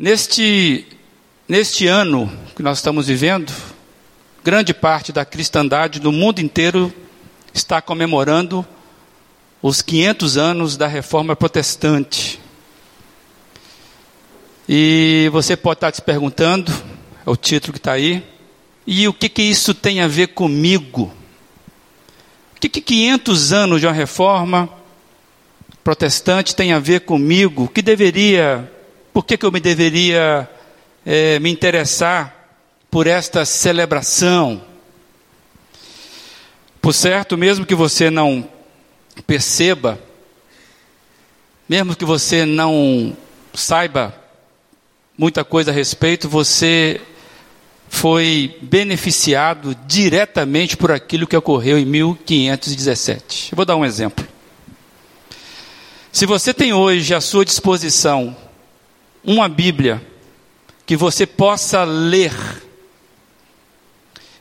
Neste, neste ano que nós estamos vivendo, grande parte da cristandade do mundo inteiro está comemorando os 500 anos da reforma protestante. E você pode estar se perguntando, é o título que está aí, e o que, que isso tem a ver comigo? O que, que 500 anos de uma reforma protestante tem a ver comigo? O que deveria, por que, que eu me deveria é, me interessar por esta celebração? Por certo, mesmo que você não perceba, mesmo que você não saiba muita coisa a respeito, você foi beneficiado diretamente por aquilo que ocorreu em 1517. Eu vou dar um exemplo. Se você tem hoje à sua disposição uma Bíblia que você possa ler,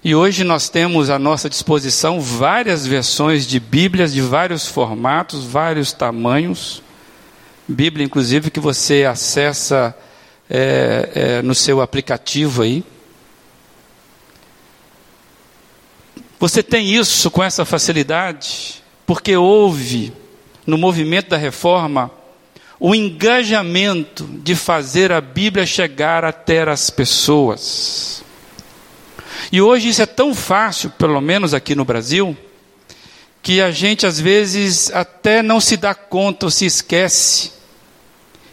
e hoje nós temos à nossa disposição várias versões de Bíblias de vários formatos, vários tamanhos, Bíblia inclusive que você acessa é, é, no seu aplicativo aí. Você tem isso com essa facilidade? Porque houve no movimento da reforma o engajamento de fazer a Bíblia chegar até as pessoas. E hoje isso é tão fácil, pelo menos aqui no Brasil, que a gente às vezes até não se dá conta ou se esquece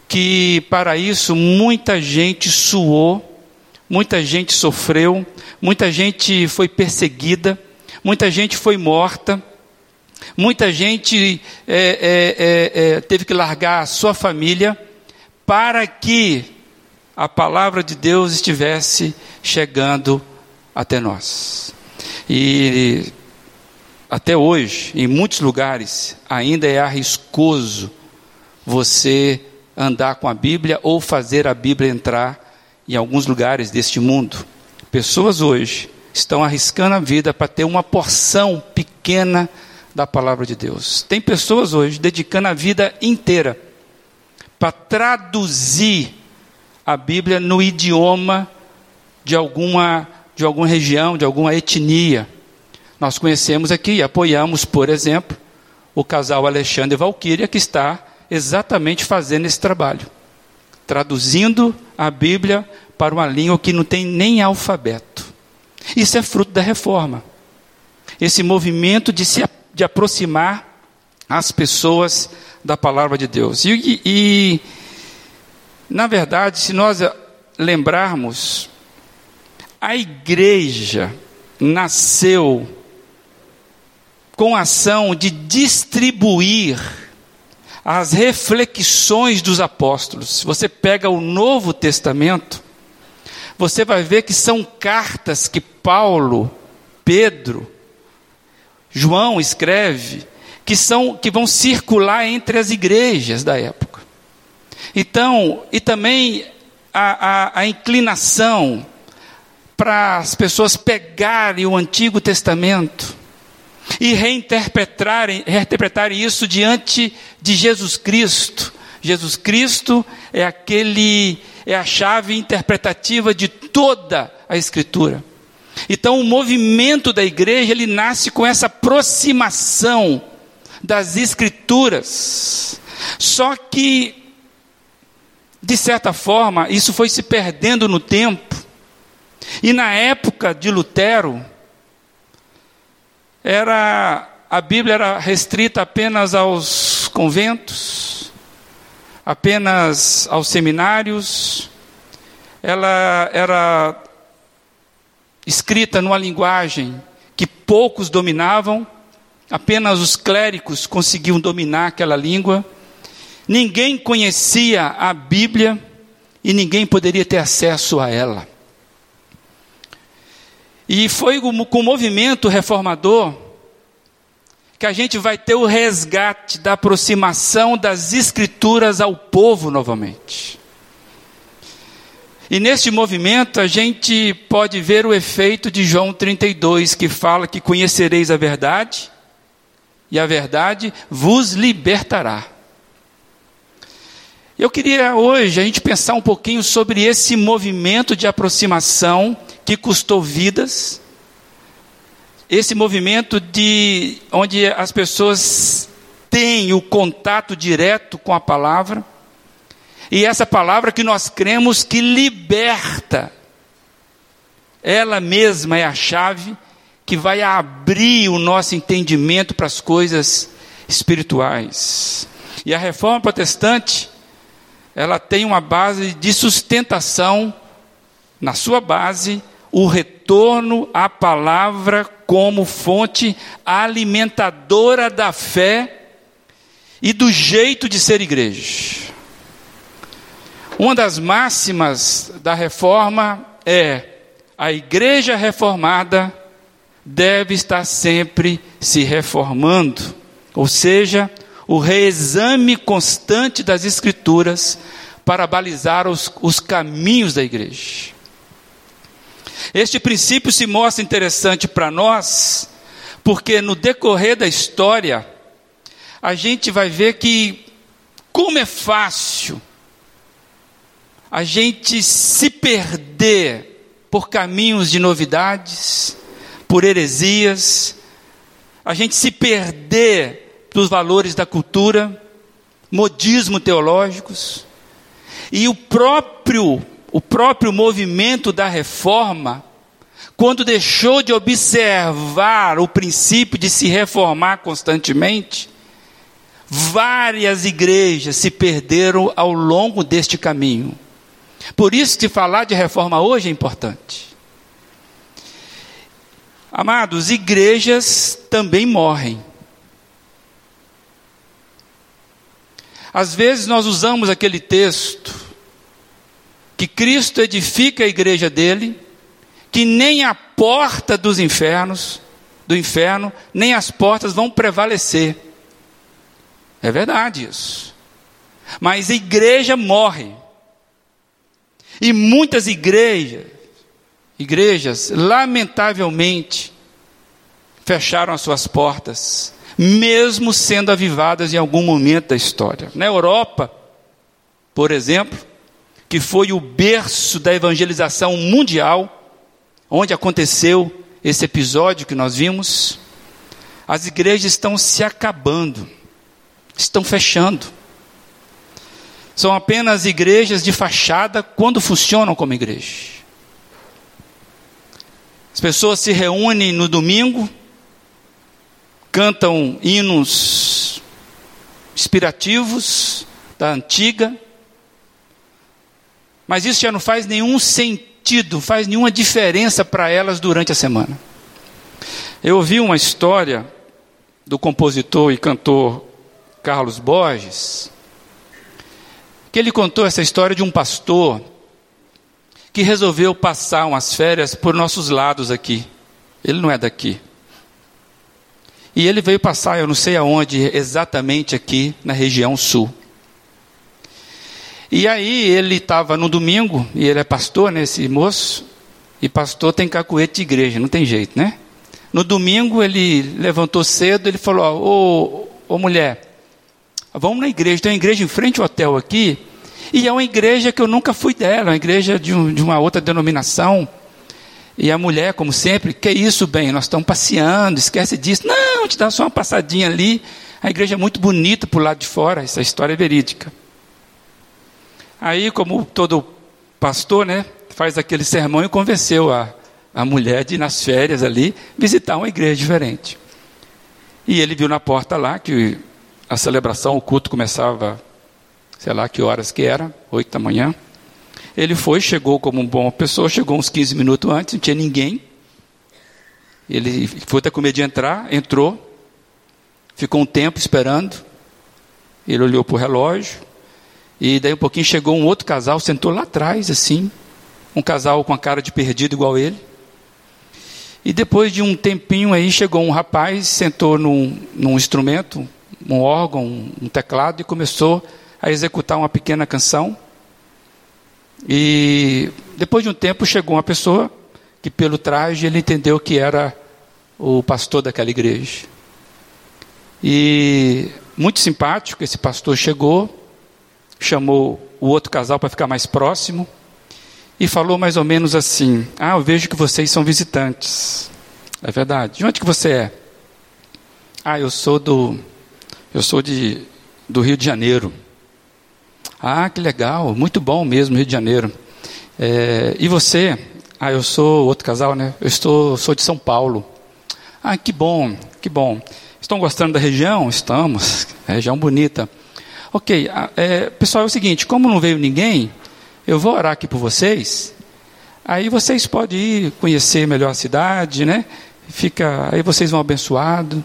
que para isso muita gente suou, muita gente sofreu, muita gente foi perseguida, muita gente foi morta, muita gente é, é, é, é, teve que largar a sua família para que a palavra de Deus estivesse chegando até nós. E até hoje, em muitos lugares, ainda é arriscoso você andar com a Bíblia ou fazer a Bíblia entrar em alguns lugares deste mundo. Pessoas hoje estão arriscando a vida para ter uma porção pequena da palavra de Deus. Tem pessoas hoje dedicando a vida inteira para traduzir a Bíblia no idioma de alguma de alguma região, de alguma etnia. Nós conhecemos aqui e apoiamos, por exemplo, o casal Alexandre Valquíria que está exatamente fazendo esse trabalho, traduzindo a Bíblia para uma língua que não tem nem alfabeto. Isso é fruto da reforma. Esse movimento de se de aproximar as pessoas da palavra de Deus. E, e, na verdade, se nós lembrarmos, a igreja nasceu com a ação de distribuir as reflexões dos apóstolos. Se você pega o Novo Testamento, você vai ver que são cartas que Paulo, Pedro, João escreve que são que vão circular entre as igrejas da época. Então, e também a, a, a inclinação para as pessoas pegarem o Antigo Testamento e reinterpretarem, reinterpretarem isso diante de Jesus Cristo. Jesus Cristo é aquele é a chave interpretativa de toda a escritura. Então o movimento da igreja ele nasce com essa aproximação das escrituras. Só que de certa forma, isso foi se perdendo no tempo. E na época de Lutero, era a Bíblia era restrita apenas aos conventos, apenas aos seminários. Ela era escrita numa linguagem que poucos dominavam, apenas os clérigos conseguiam dominar aquela língua. Ninguém conhecia a Bíblia e ninguém poderia ter acesso a ela. E foi com o movimento reformador que a gente vai ter o resgate da aproximação das Escrituras ao povo novamente. E neste movimento a gente pode ver o efeito de João 32, que fala que conhecereis a verdade, e a verdade vos libertará. Eu queria hoje a gente pensar um pouquinho sobre esse movimento de aproximação que custou vidas, esse movimento de onde as pessoas têm o contato direto com a palavra, e essa palavra que nós cremos que liberta, ela mesma é a chave que vai abrir o nosso entendimento para as coisas espirituais. E a reforma protestante, ela tem uma base de sustentação, na sua base, o retorno à palavra como fonte alimentadora da fé e do jeito de ser igreja. Uma das máximas da reforma é: a igreja reformada deve estar sempre se reformando, ou seja, o reexame constante das Escrituras para balizar os, os caminhos da igreja. Este princípio se mostra interessante para nós, porque no decorrer da história, a gente vai ver que, como é fácil a gente se perder por caminhos de novidades, por heresias, a gente se perder dos valores da cultura, modismo teológicos. E o próprio, o próprio movimento da reforma, quando deixou de observar o princípio de se reformar constantemente, várias igrejas se perderam ao longo deste caminho. Por isso que falar de reforma hoje é importante. Amados, igrejas também morrem. Às vezes nós usamos aquele texto que Cristo edifica a igreja dele, que nem a porta dos infernos, do inferno, nem as portas vão prevalecer. É verdade isso. Mas a igreja morre. E muitas igrejas, igrejas, lamentavelmente, fecharam as suas portas mesmo sendo avivadas em algum momento da história. Na Europa, por exemplo, que foi o berço da evangelização mundial, onde aconteceu esse episódio que nós vimos, as igrejas estão se acabando, estão fechando. São apenas igrejas de fachada quando funcionam como igreja. As pessoas se reúnem no domingo, cantam hinos inspirativos da antiga, mas isso já não faz nenhum sentido, faz nenhuma diferença para elas durante a semana. Eu ouvi uma história do compositor e cantor Carlos Borges, que ele contou essa história de um pastor que resolveu passar umas férias por nossos lados aqui. Ele não é daqui. E ele veio passar, eu não sei aonde, exatamente aqui na região sul. E aí ele estava no domingo, e ele é pastor, né, esse moço, e pastor tem cacuete de igreja, não tem jeito, né? No domingo ele levantou cedo, ele falou, ô, ô mulher, vamos na igreja, tem uma igreja em frente ao hotel aqui, e é uma igreja que eu nunca fui dela, uma igreja de, um, de uma outra denominação, e a mulher, como sempre, que isso, bem, nós estamos passeando, esquece disso. Não, te dá só uma passadinha ali. A igreja é muito bonita por lado de fora, essa história é verídica. Aí, como todo pastor, né, faz aquele sermão e convenceu a, a mulher de ir nas férias ali visitar uma igreja diferente. E ele viu na porta lá que a celebração, o culto começava, sei lá que horas que era, oito da manhã. Ele foi, chegou como uma boa pessoa, chegou uns 15 minutos antes, não tinha ninguém. Ele foi até com medo de entrar, entrou, ficou um tempo esperando. Ele olhou para o relógio, e daí um pouquinho chegou um outro casal, sentou lá atrás, assim, um casal com a cara de perdido igual ele. E depois de um tempinho aí, chegou um rapaz, sentou num, num instrumento, um órgão, um teclado, e começou a executar uma pequena canção. E depois de um tempo chegou uma pessoa que pelo traje ele entendeu que era o pastor daquela igreja. E muito simpático, esse pastor chegou, chamou o outro casal para ficar mais próximo e falou mais ou menos assim: Ah, eu vejo que vocês são visitantes. É verdade. De onde que você é? Ah, eu sou do eu sou de do Rio de Janeiro. Ah, que legal, muito bom mesmo, Rio de Janeiro. É, e você? Ah, eu sou outro casal, né? Eu estou, sou de São Paulo. Ah, que bom, que bom. Estão gostando da região? Estamos. É região bonita. Ok, é, pessoal, é o seguinte: como não veio ninguém, eu vou orar aqui por vocês. Aí vocês podem ir conhecer melhor a cidade, né? Fica, aí vocês vão abençoados.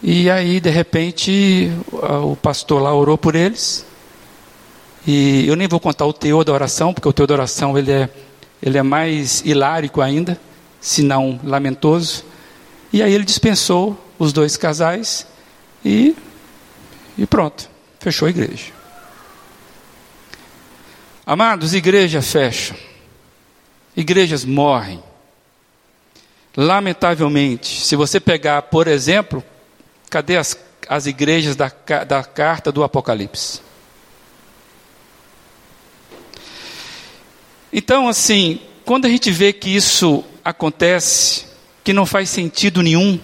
E aí, de repente, o pastor lá orou por eles. E eu nem vou contar o teor da oração, porque o teor da oração ele é, ele é mais hilárico ainda, se não lamentoso. E aí ele dispensou os dois casais e, e pronto, fechou a igreja. Amados, igreja fecha, igrejas morrem. Lamentavelmente, se você pegar, por exemplo, Cadê as, as igrejas da, da carta do Apocalipse? Então, assim, quando a gente vê que isso acontece, que não faz sentido nenhum,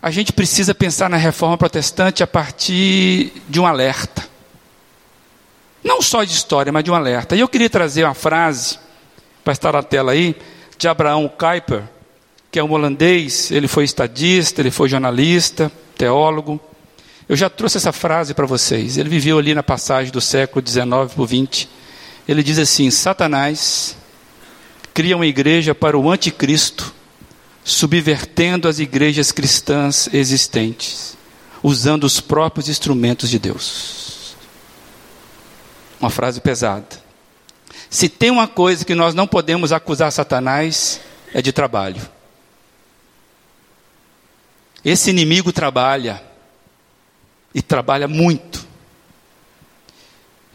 a gente precisa pensar na reforma protestante a partir de um alerta. Não só de história, mas de um alerta. E eu queria trazer uma frase, para estar na tela aí, de Abraão Kuyper, que é um holandês, ele foi estadista, ele foi jornalista, teólogo. Eu já trouxe essa frase para vocês. Ele viveu ali na passagem do século XIX por 20. Ele diz assim: Satanás cria uma igreja para o anticristo, subvertendo as igrejas cristãs existentes, usando os próprios instrumentos de Deus. Uma frase pesada. Se tem uma coisa que nós não podemos acusar Satanás, é de trabalho. Esse inimigo trabalha, e trabalha muito.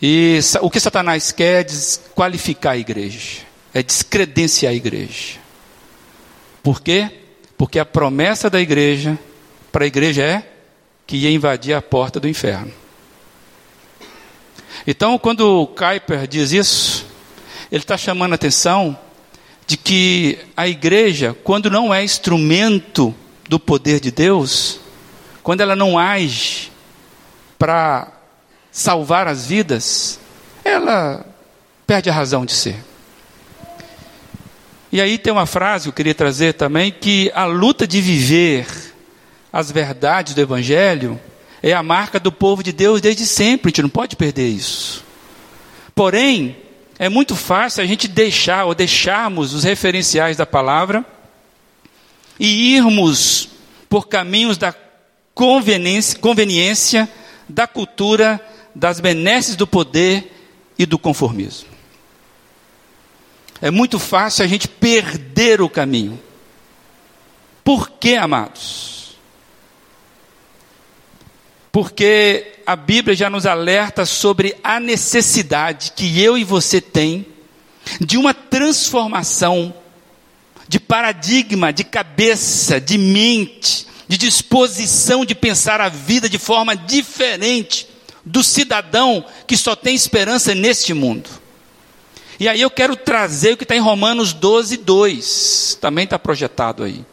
E o que Satanás quer é desqualificar a igreja, é descredenciar a igreja. Por quê? Porque a promessa da igreja para a igreja é que ia invadir a porta do inferno. Então, quando Kuyper diz isso, ele está chamando a atenção de que a igreja, quando não é instrumento do poder de Deus, quando ela não age para salvar as vidas, ela perde a razão de ser. E aí tem uma frase que eu queria trazer também, que a luta de viver as verdades do Evangelho é a marca do povo de Deus desde sempre, a gente não pode perder isso. Porém, é muito fácil a gente deixar ou deixarmos os referenciais da palavra e irmos por caminhos da conveniência, conveniência da cultura, das benesses do poder e do conformismo. É muito fácil a gente perder o caminho. Por que, amados? Porque a Bíblia já nos alerta sobre a necessidade que eu e você tem de uma transformação de paradigma, de cabeça, de mente, de disposição de pensar a vida de forma diferente do cidadão que só tem esperança neste mundo. E aí eu quero trazer o que está em Romanos 12, 2, também está projetado aí.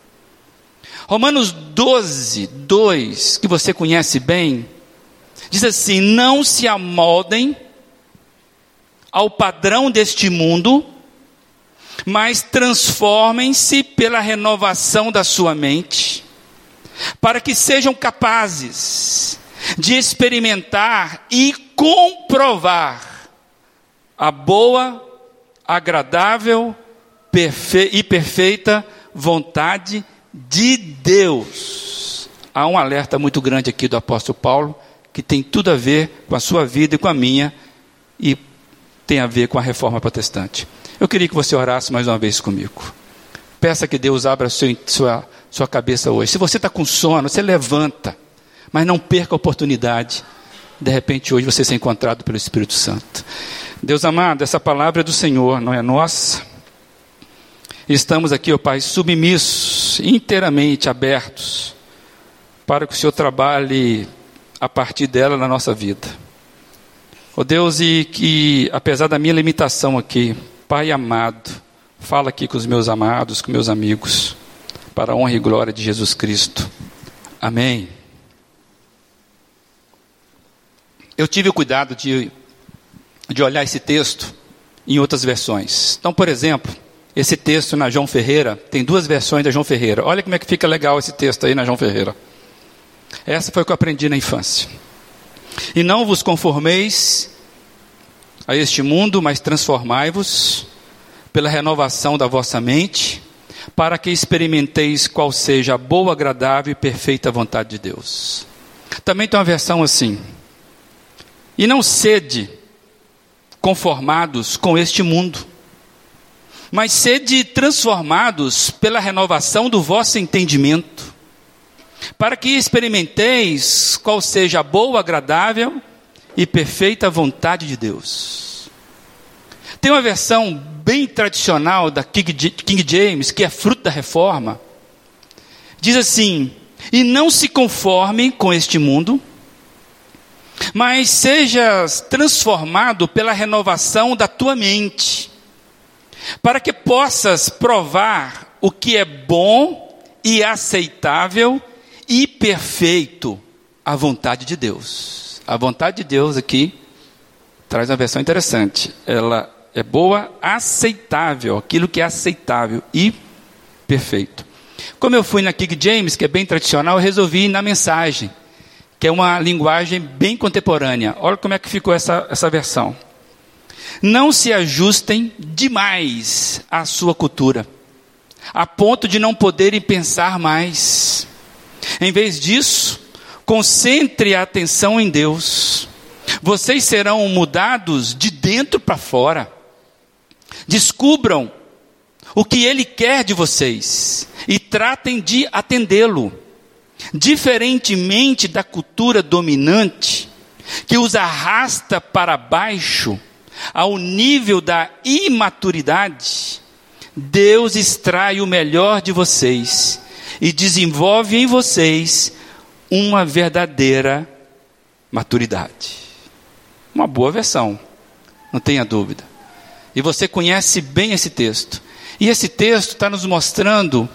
Romanos 12, 2, que você conhece bem, diz assim: Não se amoldem ao padrão deste mundo, mas transformem-se pela renovação da sua mente, para que sejam capazes de experimentar e comprovar a boa, agradável perfe e perfeita vontade de Deus. Há um alerta muito grande aqui do apóstolo Paulo, que tem tudo a ver com a sua vida e com a minha, e tem a ver com a reforma protestante. Eu queria que você orasse mais uma vez comigo. Peça que Deus abra sua, sua, sua cabeça hoje. Se você está com sono, você levanta, mas não perca a oportunidade. De repente, hoje você ser encontrado pelo Espírito Santo. Deus amado, essa palavra é do Senhor, não é nossa. Estamos aqui, ó Pai, submissos, inteiramente abertos, para que o Senhor trabalhe a partir dela na nossa vida. Oh Deus, e que apesar da minha limitação aqui, Pai amado, fala aqui com os meus amados, com meus amigos, para a honra e glória de Jesus Cristo. Amém. Eu tive o cuidado de, de olhar esse texto em outras versões. Então, por exemplo, esse texto na João Ferreira, tem duas versões da João Ferreira. Olha como é que fica legal esse texto aí na João Ferreira. Essa foi o que eu aprendi na infância. E não vos conformeis a este mundo, mas transformai-vos pela renovação da vossa mente, para que experimenteis qual seja a boa, agradável e perfeita vontade de Deus. Também tem uma versão assim. E não sede conformados com este mundo, mas sede transformados pela renovação do vosso entendimento para que experimenteis qual seja a boa, agradável e perfeita vontade de Deus. Tem uma versão bem tradicional da King James, que é fruto da reforma. Diz assim: E não se conforme com este mundo, mas sejas transformado pela renovação da tua mente, para que possas provar o que é bom e aceitável e perfeito a vontade de Deus. A vontade de Deus aqui traz uma versão interessante. Ela é boa, aceitável, aquilo que é aceitável e perfeito. Como eu fui na King James, que é bem tradicional, eu resolvi ir na mensagem, que é uma linguagem bem contemporânea. Olha como é que ficou essa, essa versão. Não se ajustem demais à sua cultura, a ponto de não poderem pensar mais. Em vez disso, concentre a atenção em Deus. Vocês serão mudados de dentro para fora. Descubram o que Ele quer de vocês e tratem de atendê-lo. Diferentemente da cultura dominante, que os arrasta para baixo, ao nível da imaturidade, Deus extrai o melhor de vocês e desenvolve em vocês uma verdadeira maturidade. Uma boa versão, não tenha dúvida. E você conhece bem esse texto. E esse texto está nos mostrando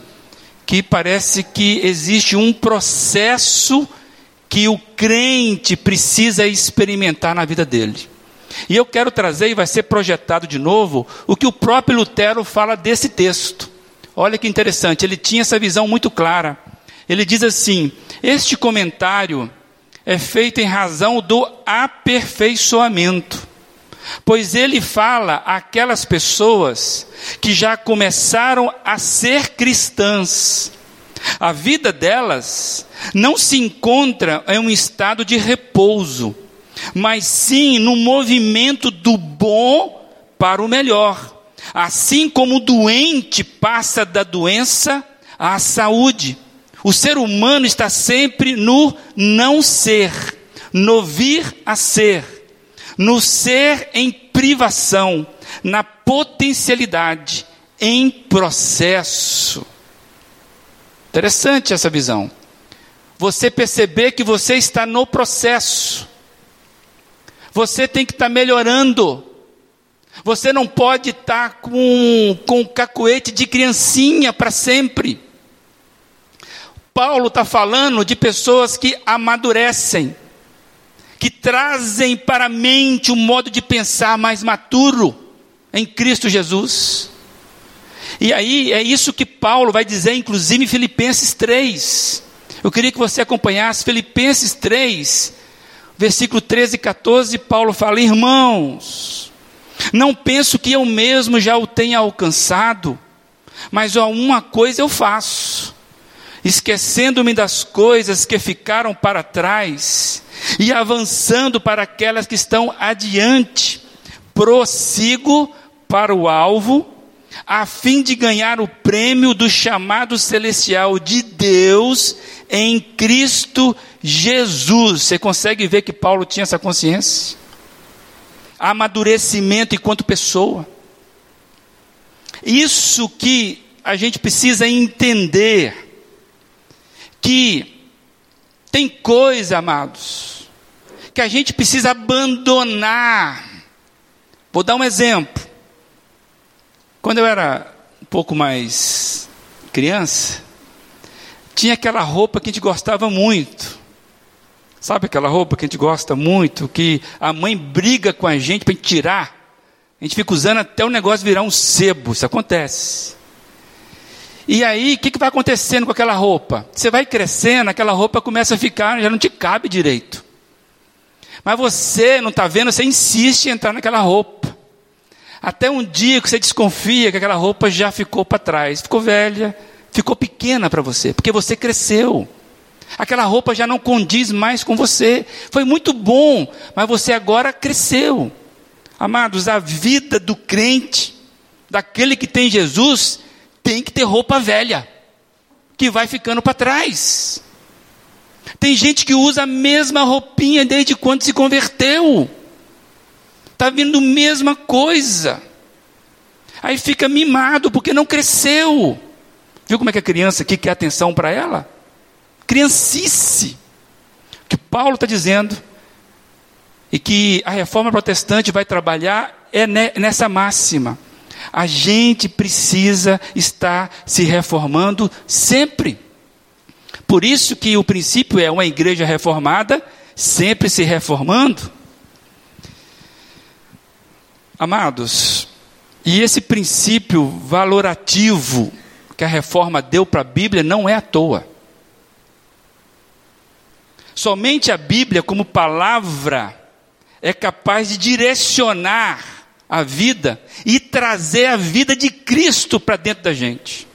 que parece que existe um processo que o crente precisa experimentar na vida dele. E eu quero trazer, e vai ser projetado de novo, o que o próprio Lutero fala desse texto. Olha que interessante, ele tinha essa visão muito clara. Ele diz assim: Este comentário é feito em razão do aperfeiçoamento, pois ele fala àquelas pessoas que já começaram a ser cristãs. A vida delas não se encontra em um estado de repouso, mas sim no movimento do bom para o melhor. Assim como o doente passa da doença à saúde, o ser humano está sempre no não ser, no vir a ser, no ser em privação, na potencialidade, em processo. Interessante essa visão. Você perceber que você está no processo. Você tem que estar melhorando. Você não pode estar com, com cacuete de criancinha para sempre. Paulo está falando de pessoas que amadurecem, que trazem para a mente um modo de pensar mais maturo em Cristo Jesus. E aí é isso que Paulo vai dizer, inclusive em Filipenses 3. Eu queria que você acompanhasse Filipenses 3, versículo 13 e 14. Paulo fala: Irmãos, não penso que eu mesmo já o tenha alcançado, mas uma coisa eu faço, esquecendo-me das coisas que ficaram para trás e avançando para aquelas que estão adiante, prossigo para o alvo, a fim de ganhar o prêmio do chamado celestial de Deus em Cristo Jesus. Você consegue ver que Paulo tinha essa consciência? amadurecimento enquanto pessoa. Isso que a gente precisa entender que tem coisa, amados, que a gente precisa abandonar. Vou dar um exemplo. Quando eu era um pouco mais criança, tinha aquela roupa que a gente gostava muito. Sabe aquela roupa que a gente gosta muito, que a mãe briga com a gente para tirar? A gente fica usando até o negócio virar um sebo, isso acontece. E aí, o que, que vai acontecendo com aquela roupa? Você vai crescendo, aquela roupa começa a ficar, já não te cabe direito. Mas você não está vendo, você insiste em entrar naquela roupa. Até um dia que você desconfia que aquela roupa já ficou para trás, ficou velha, ficou pequena para você, porque você cresceu. Aquela roupa já não condiz mais com você. Foi muito bom, mas você agora cresceu. Amados, a vida do crente, daquele que tem Jesus, tem que ter roupa velha, que vai ficando para trás. Tem gente que usa a mesma roupinha desde quando se converteu. Está vindo a mesma coisa. Aí fica mimado porque não cresceu. Viu como é que a criança aqui quer atenção para ela? Criancice. O que Paulo está dizendo e que a reforma protestante vai trabalhar é nessa máxima. A gente precisa estar se reformando sempre. Por isso que o princípio é uma igreja reformada, sempre se reformando. Amados, e esse princípio valorativo que a reforma deu para a Bíblia não é à toa. Somente a Bíblia, como palavra, é capaz de direcionar a vida e trazer a vida de Cristo para dentro da gente.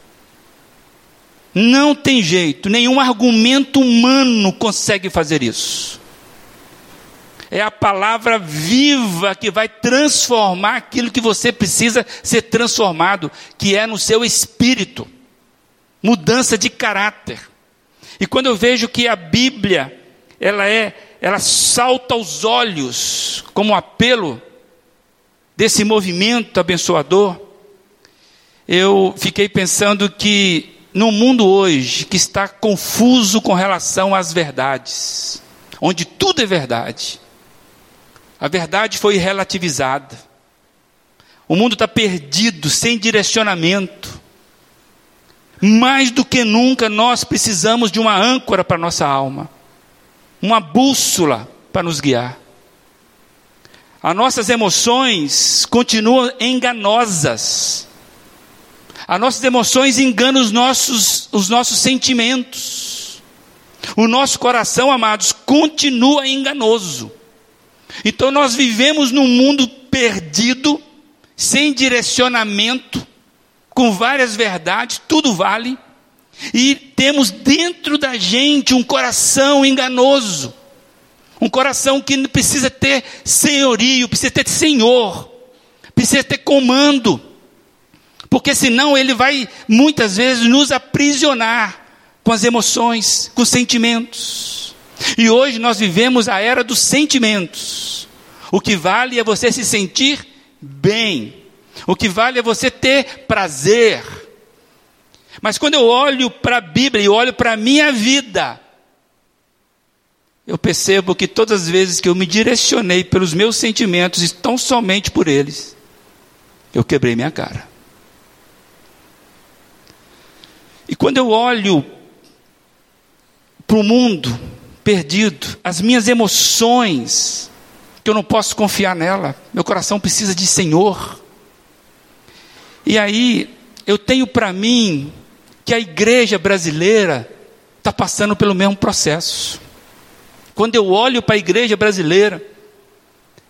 Não tem jeito, nenhum argumento humano consegue fazer isso. É a palavra viva que vai transformar aquilo que você precisa ser transformado, que é no seu espírito. Mudança de caráter. E quando eu vejo que a Bíblia ela é, ela salta aos olhos como apelo desse movimento abençoador. Eu fiquei pensando que no mundo hoje que está confuso com relação às verdades, onde tudo é verdade, a verdade foi relativizada. O mundo está perdido, sem direcionamento. Mais do que nunca nós precisamos de uma âncora para nossa alma uma bússola para nos guiar. As nossas emoções continuam enganosas. As nossas emoções enganam os nossos, os nossos sentimentos. O nosso coração, amados, continua enganoso. Então nós vivemos num mundo perdido, sem direcionamento, com várias verdades, tudo vale e temos dentro da gente um coração enganoso, um coração que precisa ter senhorio, precisa ter senhor, precisa ter comando, porque senão ele vai muitas vezes nos aprisionar com as emoções, com os sentimentos. E hoje nós vivemos a era dos sentimentos. O que vale é você se sentir bem. O que vale é você ter prazer. Mas quando eu olho para a Bíblia e olho para a minha vida, eu percebo que todas as vezes que eu me direcionei pelos meus sentimentos e tão somente por eles, eu quebrei minha cara. E quando eu olho para o mundo perdido, as minhas emoções, que eu não posso confiar nela, meu coração precisa de Senhor. E aí eu tenho para mim que a igreja brasileira está passando pelo mesmo processo. Quando eu olho para a igreja brasileira,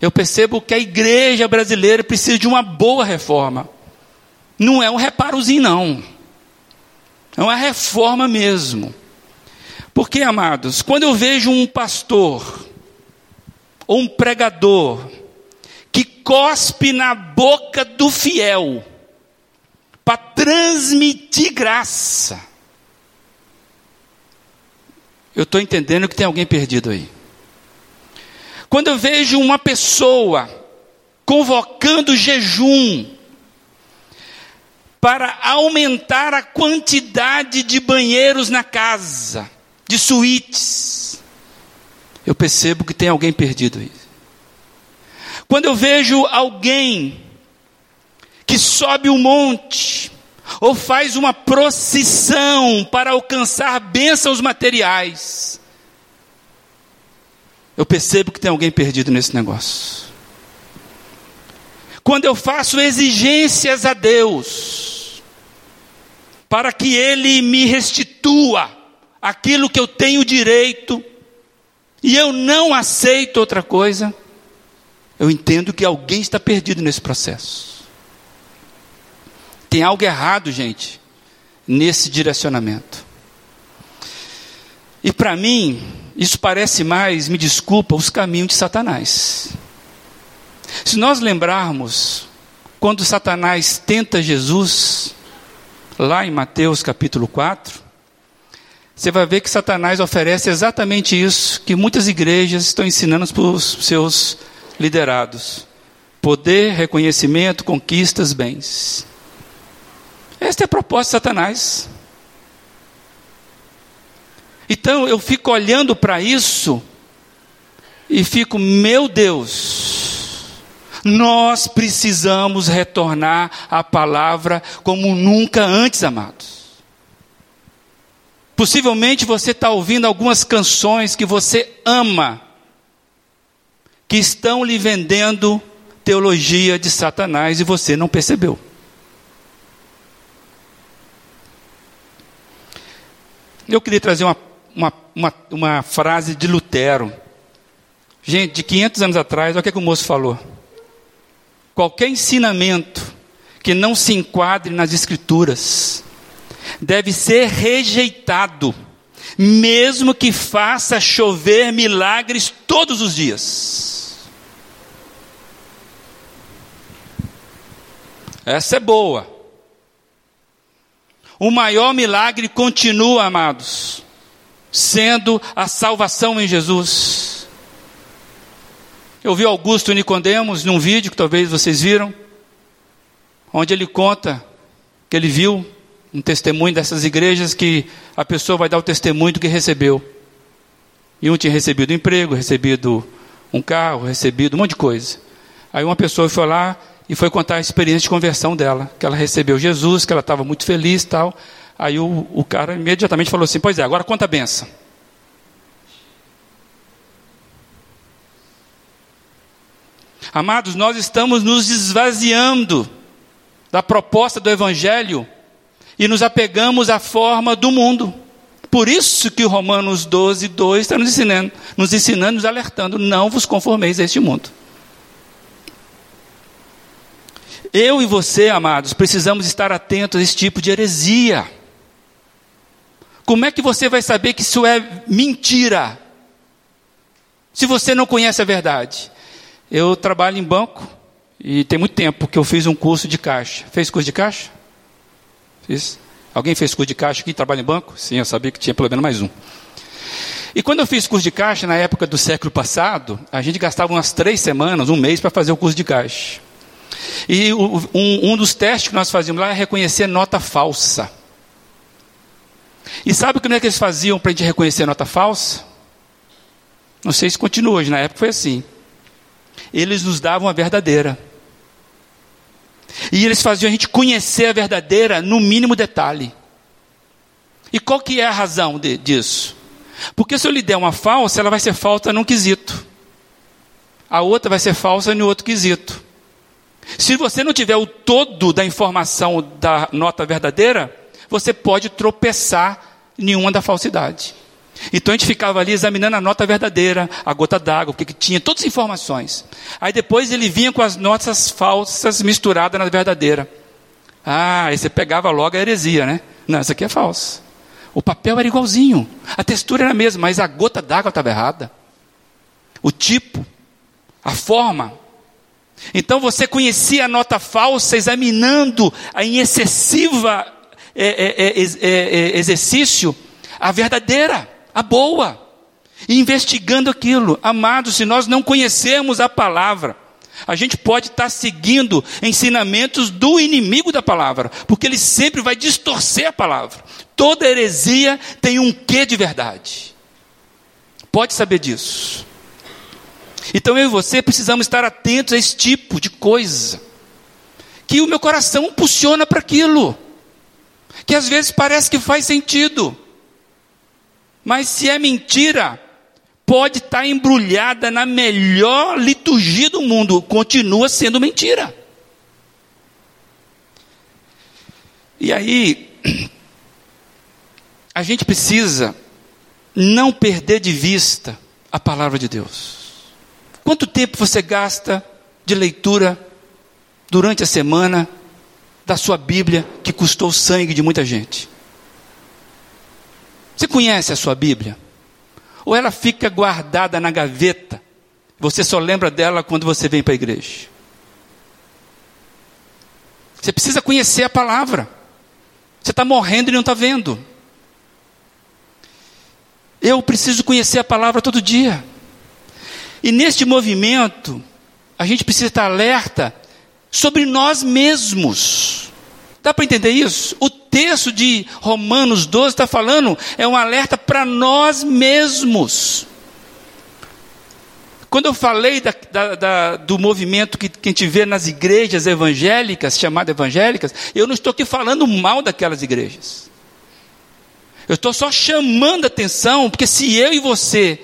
eu percebo que a igreja brasileira precisa de uma boa reforma. Não é um reparozinho, não. É uma reforma mesmo. Porque, amados, quando eu vejo um pastor ou um pregador que cospe na boca do fiel, para transmitir graça. Eu estou entendendo que tem alguém perdido aí. Quando eu vejo uma pessoa convocando jejum para aumentar a quantidade de banheiros na casa, de suítes, eu percebo que tem alguém perdido aí. Quando eu vejo alguém que sobe um monte, ou faz uma procissão para alcançar bênçãos materiais, eu percebo que tem alguém perdido nesse negócio. Quando eu faço exigências a Deus, para que Ele me restitua aquilo que eu tenho direito, e eu não aceito outra coisa, eu entendo que alguém está perdido nesse processo. Tem algo errado, gente, nesse direcionamento. E para mim, isso parece mais, me desculpa, os caminhos de Satanás. Se nós lembrarmos, quando Satanás tenta Jesus, lá em Mateus capítulo 4, você vai ver que Satanás oferece exatamente isso que muitas igrejas estão ensinando para os seus liderados: poder, reconhecimento, conquistas, bens. Esta é a proposta de Satanás. Então eu fico olhando para isso e fico, meu Deus, nós precisamos retornar à palavra como nunca antes, amados. Possivelmente você está ouvindo algumas canções que você ama, que estão lhe vendendo teologia de Satanás e você não percebeu. Eu queria trazer uma, uma, uma, uma frase de Lutero. Gente, de 500 anos atrás, olha o que, é que o moço falou. Qualquer ensinamento que não se enquadre nas Escrituras deve ser rejeitado, mesmo que faça chover milagres todos os dias. Essa é boa. O maior milagre continua, amados, sendo a salvação em Jesus. Eu vi Augusto Nicodemos num vídeo que talvez vocês viram, onde ele conta que ele viu um testemunho dessas igrejas que a pessoa vai dar o testemunho do que recebeu. E um tinha recebido emprego, recebido um carro, recebido um monte de coisa. Aí uma pessoa foi lá e foi contar a experiência de conversão dela, que ela recebeu Jesus, que ela estava muito feliz e tal. Aí o, o cara imediatamente falou assim: Pois é, agora conta a benção. Amados, nós estamos nos esvaziando da proposta do Evangelho e nos apegamos à forma do mundo. Por isso que Romanos 12, 2 está nos ensinando, nos ensinando, nos alertando: não vos conformeis a este mundo. Eu e você, amados, precisamos estar atentos a esse tipo de heresia. Como é que você vai saber que isso é mentira? Se você não conhece a verdade. Eu trabalho em banco e tem muito tempo que eu fiz um curso de caixa. Fez curso de caixa? Fiz. Alguém fez curso de caixa aqui, trabalha em banco? Sim, eu sabia que tinha pelo menos mais um. E quando eu fiz curso de caixa, na época do século passado, a gente gastava umas três semanas, um mês, para fazer o curso de caixa. E um, um dos testes que nós fazíamos lá é reconhecer nota falsa. E sabe como é que eles faziam para a gente reconhecer nota falsa? Não sei se continua hoje, na época foi assim. Eles nos davam a verdadeira. E eles faziam a gente conhecer a verdadeira no mínimo detalhe. E qual que é a razão de, disso? Porque se eu lhe der uma falsa, ela vai ser falsa num quesito. A outra vai ser falsa no outro quesito. Se você não tiver o todo da informação da nota verdadeira, você pode tropeçar em uma da falsidade. Então a gente ficava ali examinando a nota verdadeira, a gota d'água, o que, que tinha, todas as informações. Aí depois ele vinha com as notas falsas misturadas na verdadeira. Ah, aí você pegava logo a heresia, né? Não, essa aqui é falsa. O papel era igualzinho, a textura era a mesma, mas a gota d'água estava errada. O tipo, a forma, então você conhecia a nota falsa examinando em excessiva é, é, é, é, é exercício a verdadeira, a boa, investigando aquilo. Amados, se nós não conhecermos a palavra, a gente pode estar seguindo ensinamentos do inimigo da palavra, porque ele sempre vai distorcer a palavra. Toda heresia tem um quê de verdade. Pode saber disso. Então eu e você precisamos estar atentos a esse tipo de coisa. Que o meu coração impulsiona para aquilo. Que às vezes parece que faz sentido. Mas se é mentira, pode estar embrulhada na melhor liturgia do mundo, continua sendo mentira. E aí, a gente precisa não perder de vista a palavra de Deus. Quanto tempo você gasta de leitura durante a semana da sua Bíblia que custou o sangue de muita gente? Você conhece a sua Bíblia? Ou ela fica guardada na gaveta? Você só lembra dela quando você vem para a igreja? Você precisa conhecer a palavra. Você está morrendo e não está vendo. Eu preciso conhecer a palavra todo dia. E neste movimento, a gente precisa estar alerta sobre nós mesmos. Dá para entender isso? O texto de Romanos 12 está falando, é um alerta para nós mesmos. Quando eu falei da, da, da, do movimento que, que a gente vê nas igrejas evangélicas, chamadas evangélicas, eu não estou aqui falando mal daquelas igrejas. Eu estou só chamando atenção, porque se eu e você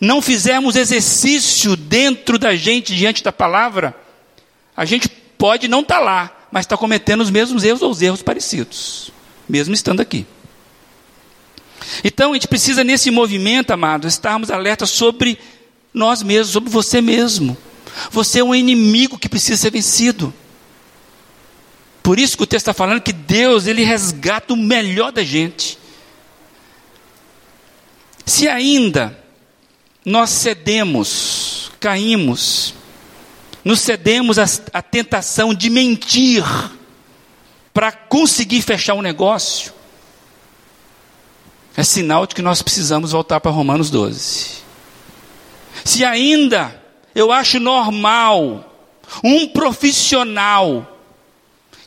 não fizermos exercício dentro da gente, diante da palavra, a gente pode não estar tá lá, mas está cometendo os mesmos erros ou os erros parecidos, mesmo estando aqui. Então a gente precisa, nesse movimento, amado, estarmos alertas sobre nós mesmos, sobre você mesmo. Você é um inimigo que precisa ser vencido. Por isso que o texto está falando que Deus, Ele resgata o melhor da gente. Se ainda nós cedemos, caímos, nos cedemos à, tentação de mentir para conseguir fechar um negócio, é sinal de que nós precisamos voltar para Romanos 12. Se ainda eu acho normal um profissional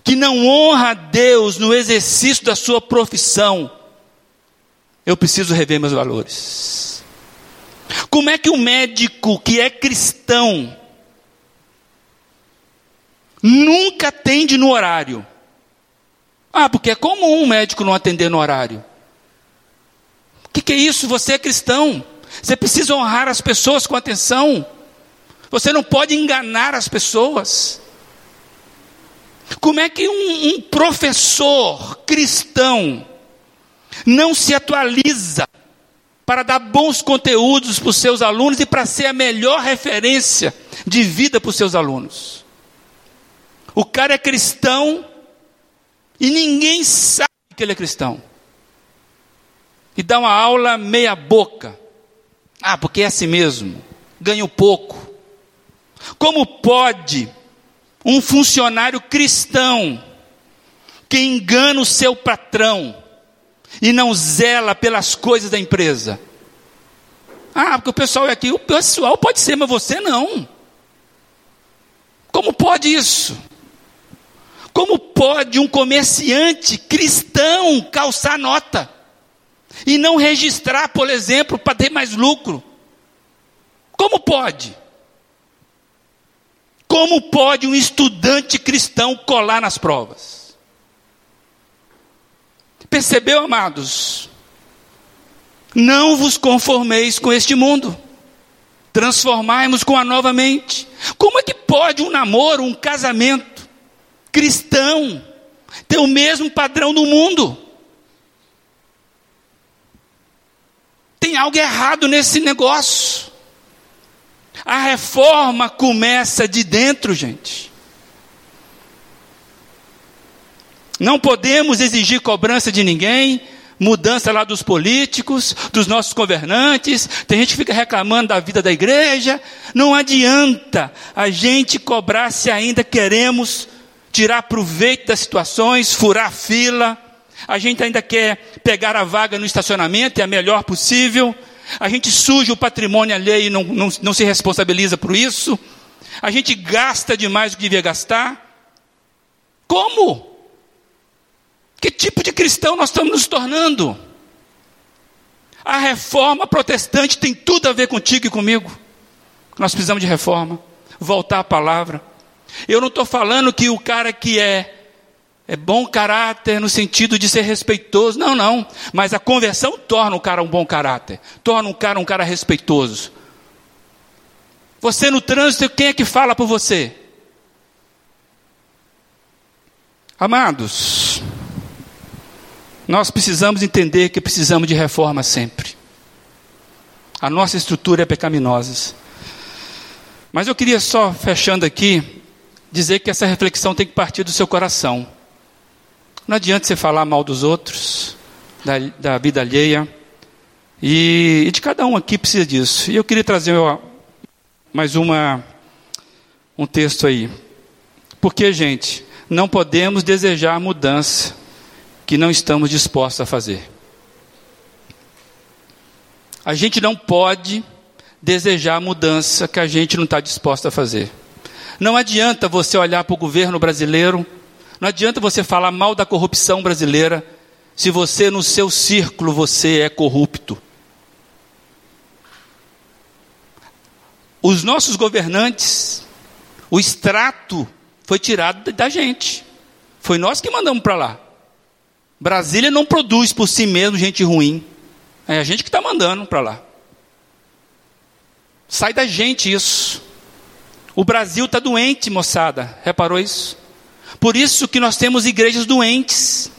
que não honra a Deus no exercício da sua profissão, eu preciso rever meus valores. Como é que um médico que é cristão nunca atende no horário? Ah, porque é comum um médico não atender no horário. O que, que é isso? Você é cristão. Você precisa honrar as pessoas com atenção. Você não pode enganar as pessoas. Como é que um, um professor cristão não se atualiza para dar bons conteúdos para os seus alunos e para ser a melhor referência de vida para os seus alunos? O cara é cristão e ninguém sabe que ele é cristão. E dá uma aula meia boca ah, porque é assim mesmo. Ganho pouco. Como pode um funcionário cristão que engana o seu patrão e não zela pelas coisas da empresa? Ah, porque o pessoal é aqui. O pessoal pode ser, mas você não. Como pode isso? Como pode um comerciante cristão calçar nota? e não registrar, por exemplo, para ter mais lucro. Como pode? Como pode um estudante cristão colar nas provas? Percebeu, amados? Não vos conformeis com este mundo, transformai-vos com a nova mente. Como é que pode um namoro, um casamento cristão ter o mesmo padrão do mundo? Tem algo errado nesse negócio. A reforma começa de dentro, gente. Não podemos exigir cobrança de ninguém, mudança lá dos políticos, dos nossos governantes. Tem gente que fica reclamando da vida da igreja. Não adianta a gente cobrar se ainda queremos tirar proveito das situações, furar fila, a gente ainda quer pegar a vaga no estacionamento, é a melhor possível. A gente suja o patrimônio alheio e não, não, não se responsabiliza por isso. A gente gasta demais do que devia gastar. Como? Que tipo de cristão nós estamos nos tornando? A reforma protestante tem tudo a ver contigo e comigo. Nós precisamos de reforma, voltar à palavra. Eu não estou falando que o cara que é é bom caráter no sentido de ser respeitoso. Não, não. Mas a conversão torna o cara um bom caráter. Torna um cara um cara respeitoso. Você no trânsito, quem é que fala por você? Amados, nós precisamos entender que precisamos de reforma sempre. A nossa estrutura é pecaminosa. Mas eu queria só, fechando aqui, dizer que essa reflexão tem que partir do seu coração. Não adianta você falar mal dos outros, da, da vida alheia. E, e, de cada um aqui precisa disso. E eu queria trazer mais uma, um texto aí. Porque, gente, não podemos desejar mudança que não estamos dispostos a fazer. A gente não pode desejar mudança que a gente não está disposto a fazer. Não adianta você olhar para o governo brasileiro, não adianta você falar mal da corrupção brasileira, se você no seu círculo você é corrupto. Os nossos governantes, o extrato foi tirado da gente. Foi nós que mandamos para lá. Brasília não produz por si mesmo gente ruim. É a gente que está mandando para lá. Sai da gente isso. O Brasil está doente, moçada. Reparou isso? Por isso que nós temos igrejas doentes.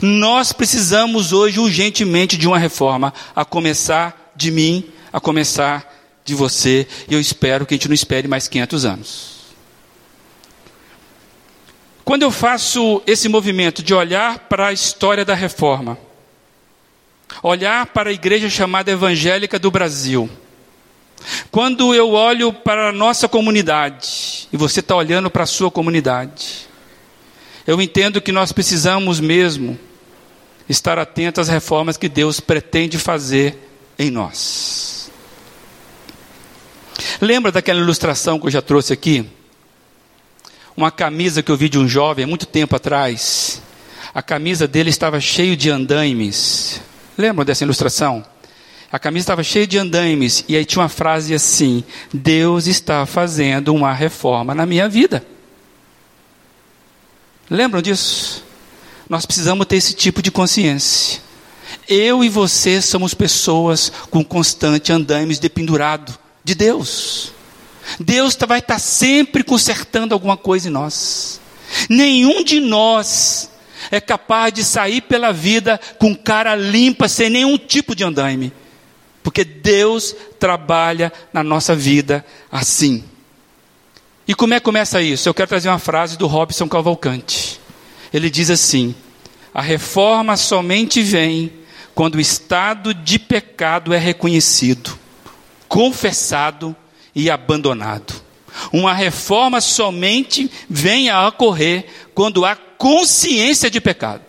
Nós precisamos hoje urgentemente de uma reforma, a começar de mim, a começar de você, e eu espero que a gente não espere mais 500 anos. Quando eu faço esse movimento de olhar para a história da reforma, olhar para a igreja chamada evangélica do Brasil, quando eu olho para a nossa comunidade, e você está olhando para a sua comunidade, eu entendo que nós precisamos mesmo estar atentos às reformas que Deus pretende fazer em nós. Lembra daquela ilustração que eu já trouxe aqui? Uma camisa que eu vi de um jovem há muito tempo atrás. A camisa dele estava cheia de andaimes. Lembra dessa ilustração? A camisa estava cheia de andaimes e aí tinha uma frase assim: Deus está fazendo uma reforma na minha vida. Lembram disso? Nós precisamos ter esse tipo de consciência. Eu e você somos pessoas com constante andaimes dependurado de Deus. Deus tá, vai estar tá sempre consertando alguma coisa em nós. Nenhum de nós é capaz de sair pela vida com cara limpa, sem nenhum tipo de andaime. Porque Deus trabalha na nossa vida assim. E como é que começa isso? Eu quero trazer uma frase do Robson Cavalcante. Ele diz assim: A reforma somente vem quando o estado de pecado é reconhecido, confessado e abandonado. Uma reforma somente vem a ocorrer quando há consciência de pecado.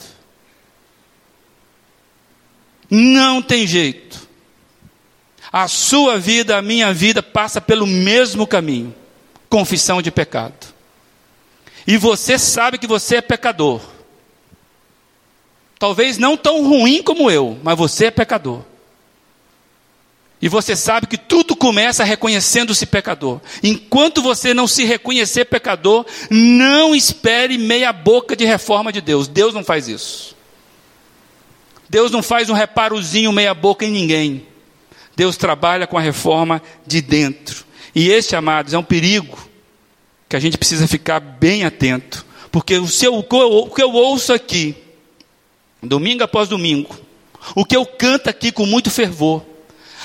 Não tem jeito. A sua vida, a minha vida passa pelo mesmo caminho confissão de pecado. E você sabe que você é pecador. Talvez não tão ruim como eu, mas você é pecador. E você sabe que tudo começa reconhecendo-se pecador. Enquanto você não se reconhecer pecador, não espere meia boca de reforma de Deus. Deus não faz isso. Deus não faz um reparozinho meia boca em ninguém. Deus trabalha com a reforma de dentro. E esse, amados, é um perigo que a gente precisa ficar bem atento. Porque o, seu, o que eu ouço aqui, domingo após domingo, o que eu canto aqui com muito fervor,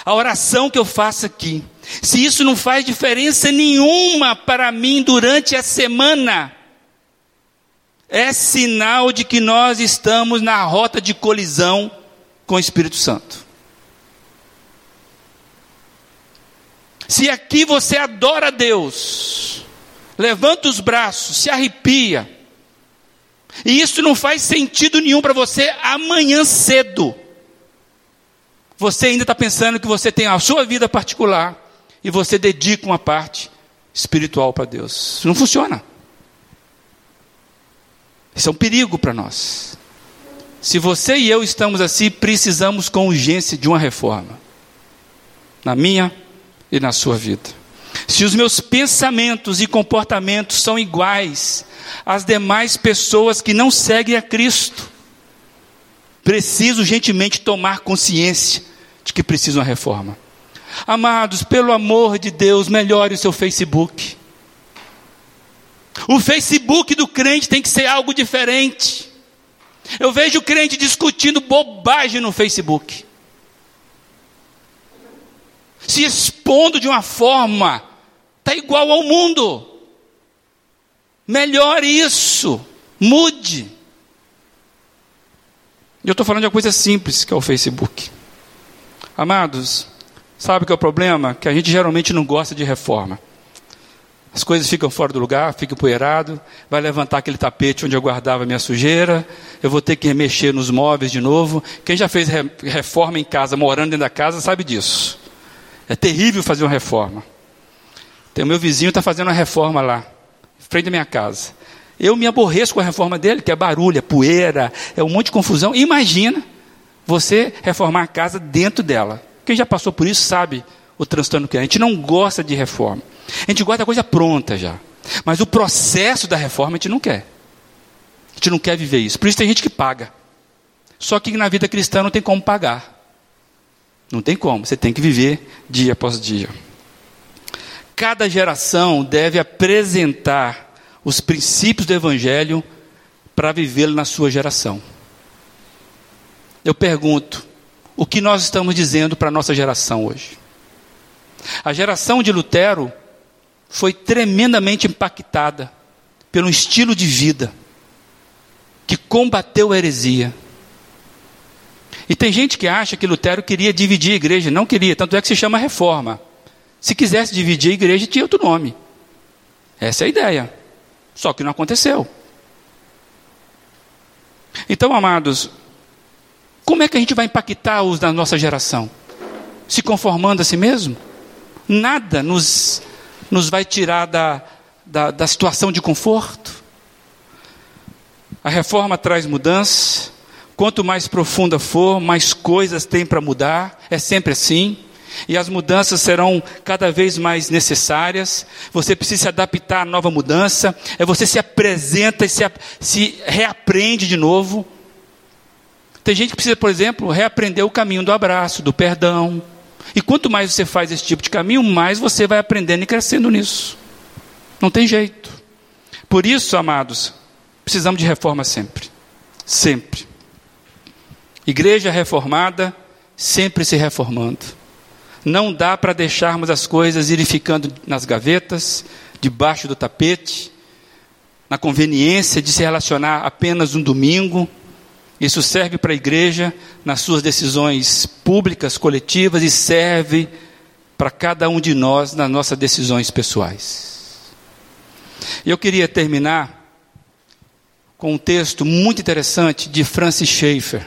a oração que eu faço aqui, se isso não faz diferença nenhuma para mim durante a semana, é sinal de que nós estamos na rota de colisão com o Espírito Santo. Se aqui você adora a Deus, levanta os braços, se arrepia, e isso não faz sentido nenhum para você amanhã cedo, você ainda está pensando que você tem a sua vida particular e você dedica uma parte espiritual para Deus. Isso não funciona. Isso é um perigo para nós. Se você e eu estamos assim, precisamos com urgência de uma reforma. Na minha e na sua vida. Se os meus pensamentos e comportamentos são iguais às demais pessoas que não seguem a Cristo, preciso urgentemente tomar consciência de que preciso uma reforma. Amados, pelo amor de Deus, melhore o seu Facebook. O Facebook do crente tem que ser algo diferente. Eu vejo crente discutindo bobagem no Facebook. Se expondo de uma forma, está igual ao mundo. Melhore isso. Mude. E eu estou falando de uma coisa simples, que é o Facebook. Amados, sabe que é o problema? Que a gente geralmente não gosta de reforma. As coisas ficam fora do lugar, fica empoeirado, vai levantar aquele tapete onde eu guardava minha sujeira, eu vou ter que mexer nos móveis de novo. Quem já fez reforma em casa, morando dentro da casa, sabe disso. É terrível fazer uma reforma. Tem o meu vizinho está fazendo uma reforma lá, em frente da minha casa. Eu me aborreço com a reforma dele, que é barulho, é poeira, é um monte de confusão. Imagina você reformar a casa dentro dela. Quem já passou por isso sabe o transtorno que é. A gente não gosta de reforma. A gente gosta da coisa pronta já. Mas o processo da reforma a gente não quer. A gente não quer viver isso. Por isso tem gente que paga. Só que na vida cristã não tem como pagar. Não tem como. Você tem que viver dia após dia. Cada geração deve apresentar os princípios do Evangelho para vivê-lo na sua geração. Eu pergunto: o que nós estamos dizendo para a nossa geração hoje? A geração de Lutero foi tremendamente impactada pelo estilo de vida que combateu a heresia. E tem gente que acha que Lutero queria dividir a igreja. Não queria, tanto é que se chama reforma. Se quisesse dividir a igreja, tinha outro nome. Essa é a ideia. Só que não aconteceu. Então, amados, como é que a gente vai impactar os da nossa geração? Se conformando a si mesmo? Nada nos nos vai tirar da, da, da situação de conforto. A reforma traz mudança. Quanto mais profunda for, mais coisas tem para mudar. É sempre assim. E as mudanças serão cada vez mais necessárias. Você precisa se adaptar à nova mudança. É você se apresenta e se, se reaprende de novo. Tem gente que precisa, por exemplo, reaprender o caminho do abraço, do perdão, e quanto mais você faz esse tipo de caminho, mais você vai aprendendo e crescendo nisso. Não tem jeito. Por isso, amados, precisamos de reforma sempre. Sempre. Igreja reformada, sempre se reformando. Não dá para deixarmos as coisas irem ficando nas gavetas, debaixo do tapete, na conveniência de se relacionar apenas um domingo isso serve para a igreja nas suas decisões públicas, coletivas e serve para cada um de nós nas nossas decisões pessoais. Eu queria terminar com um texto muito interessante de Francis Schaeffer.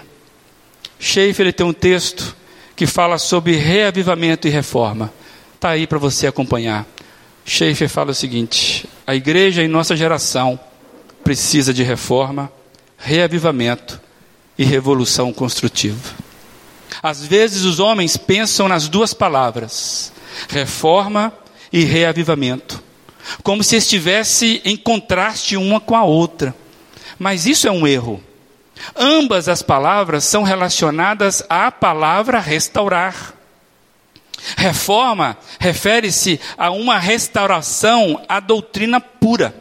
Schaeffer ele tem um texto que fala sobre reavivamento e reforma. Está aí para você acompanhar. Schaeffer fala o seguinte: a igreja em nossa geração precisa de reforma, reavivamento e revolução construtiva. Às vezes os homens pensam nas duas palavras, reforma e reavivamento, como se estivesse em contraste uma com a outra. Mas isso é um erro. Ambas as palavras são relacionadas à palavra restaurar. Reforma refere-se a uma restauração à doutrina pura.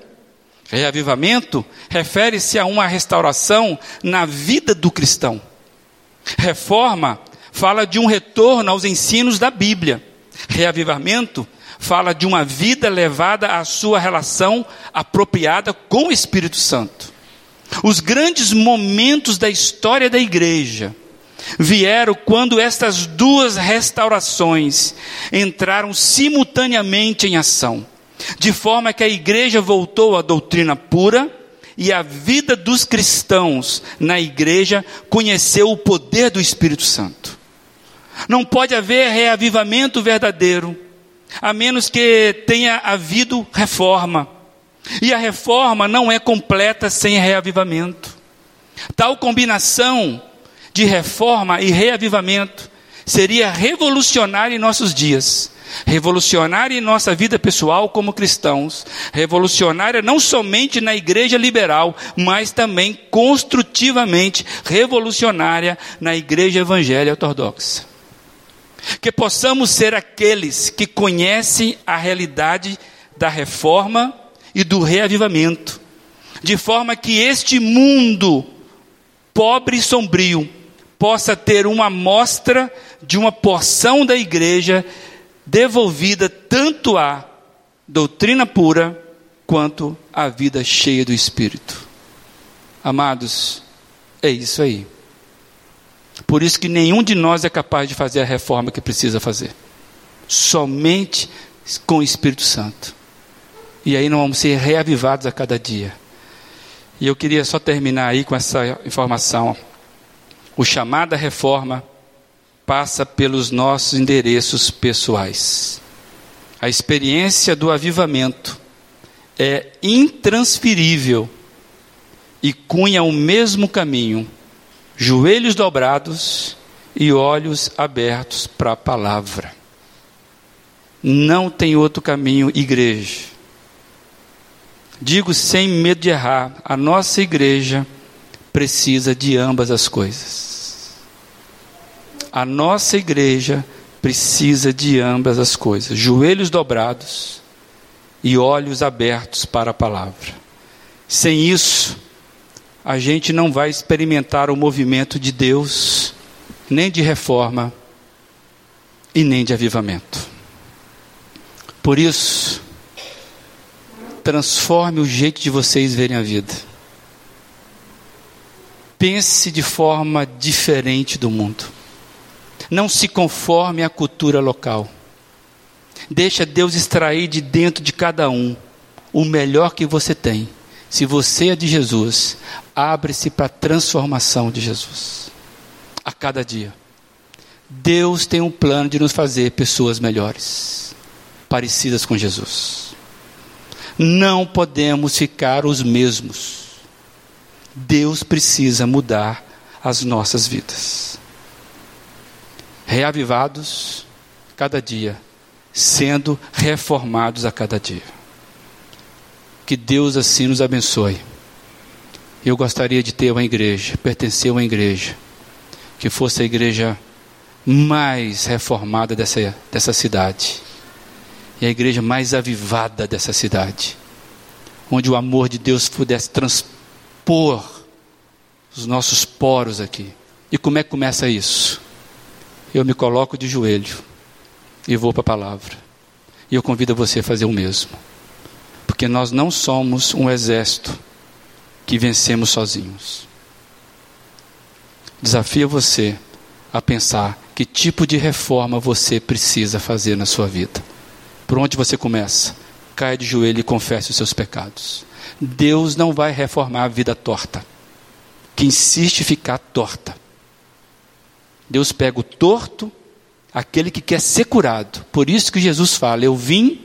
Reavivamento refere-se a uma restauração na vida do cristão. Reforma fala de um retorno aos ensinos da Bíblia. Reavivamento fala de uma vida levada à sua relação apropriada com o Espírito Santo. Os grandes momentos da história da igreja vieram quando estas duas restaurações entraram simultaneamente em ação de forma que a igreja voltou à doutrina pura e a vida dos cristãos na igreja conheceu o poder do Espírito Santo. Não pode haver reavivamento verdadeiro, a menos que tenha havido reforma. E a reforma não é completa sem reavivamento. Tal combinação de reforma e reavivamento seria revolucionária em nossos dias, revolucionária em nossa vida pessoal como cristãos, revolucionária não somente na igreja liberal, mas também construtivamente revolucionária na igreja evangélica ortodoxa. Que possamos ser aqueles que conhecem a realidade da reforma e do reavivamento, de forma que este mundo pobre e sombrio possa ter uma amostra de uma porção da igreja devolvida tanto à doutrina pura quanto à vida cheia do Espírito. Amados, é isso aí. Por isso que nenhum de nós é capaz de fazer a reforma que precisa fazer. Somente com o Espírito Santo. E aí nós vamos ser reavivados a cada dia. E eu queria só terminar aí com essa informação. O chamado à reforma passa pelos nossos endereços pessoais. A experiência do avivamento é intransferível e cunha o mesmo caminho, joelhos dobrados e olhos abertos para a palavra. Não tem outro caminho, igreja. Digo sem medo de errar, a nossa igreja precisa de ambas as coisas. A nossa igreja precisa de ambas as coisas: joelhos dobrados e olhos abertos para a palavra. Sem isso, a gente não vai experimentar o movimento de Deus, nem de reforma e nem de avivamento. Por isso, transforme o jeito de vocês verem a vida. Pense de forma diferente do mundo. Não se conforme à cultura local. Deixa Deus extrair de dentro de cada um o melhor que você tem. Se você é de Jesus, abre-se para a transformação de Jesus. A cada dia. Deus tem um plano de nos fazer pessoas melhores, parecidas com Jesus. Não podemos ficar os mesmos. Deus precisa mudar as nossas vidas. Reavivados cada dia, sendo reformados a cada dia. Que Deus assim nos abençoe. Eu gostaria de ter uma igreja, pertencer a uma igreja, que fosse a igreja mais reformada dessa, dessa cidade, e a igreja mais avivada dessa cidade, onde o amor de Deus pudesse transportar expor os nossos poros aqui. E como é que começa isso? Eu me coloco de joelho e vou para a palavra. E eu convido você a fazer o mesmo. Porque nós não somos um exército que vencemos sozinhos. Desafio você a pensar que tipo de reforma você precisa fazer na sua vida. Por onde você começa? Caia de joelho e confesse os seus pecados. Deus não vai reformar a vida torta, que insiste em ficar torta. Deus pega o torto, aquele que quer ser curado. Por isso que Jesus fala: Eu vim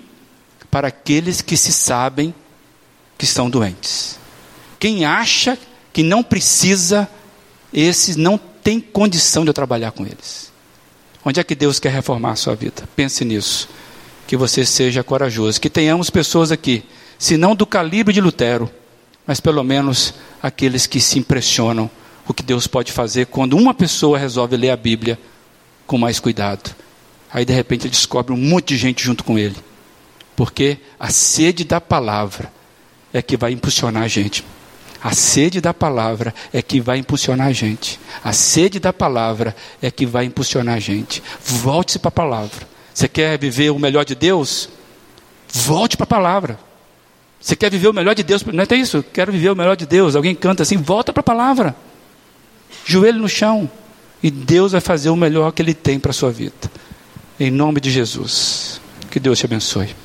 para aqueles que se sabem que estão doentes. Quem acha que não precisa, esses não tem condição de eu trabalhar com eles. Onde é que Deus quer reformar a sua vida? Pense nisso. Que você seja corajoso. Que tenhamos pessoas aqui se não do calibre de Lutero, mas pelo menos aqueles que se impressionam o que Deus pode fazer quando uma pessoa resolve ler a Bíblia com mais cuidado. Aí de repente ele descobre um monte de gente junto com ele. Porque a sede da palavra é que vai impulsionar a gente. A sede da palavra é que vai impulsionar a gente. A sede da palavra é que vai impulsionar a gente. Volte-se para a palavra. Você quer viver o melhor de Deus? Volte para a palavra. Você quer viver o melhor de Deus? Não é isso? Quero viver o melhor de Deus. Alguém canta assim, volta para a palavra. Joelho no chão. E Deus vai fazer o melhor que Ele tem para a sua vida. Em nome de Jesus. Que Deus te abençoe.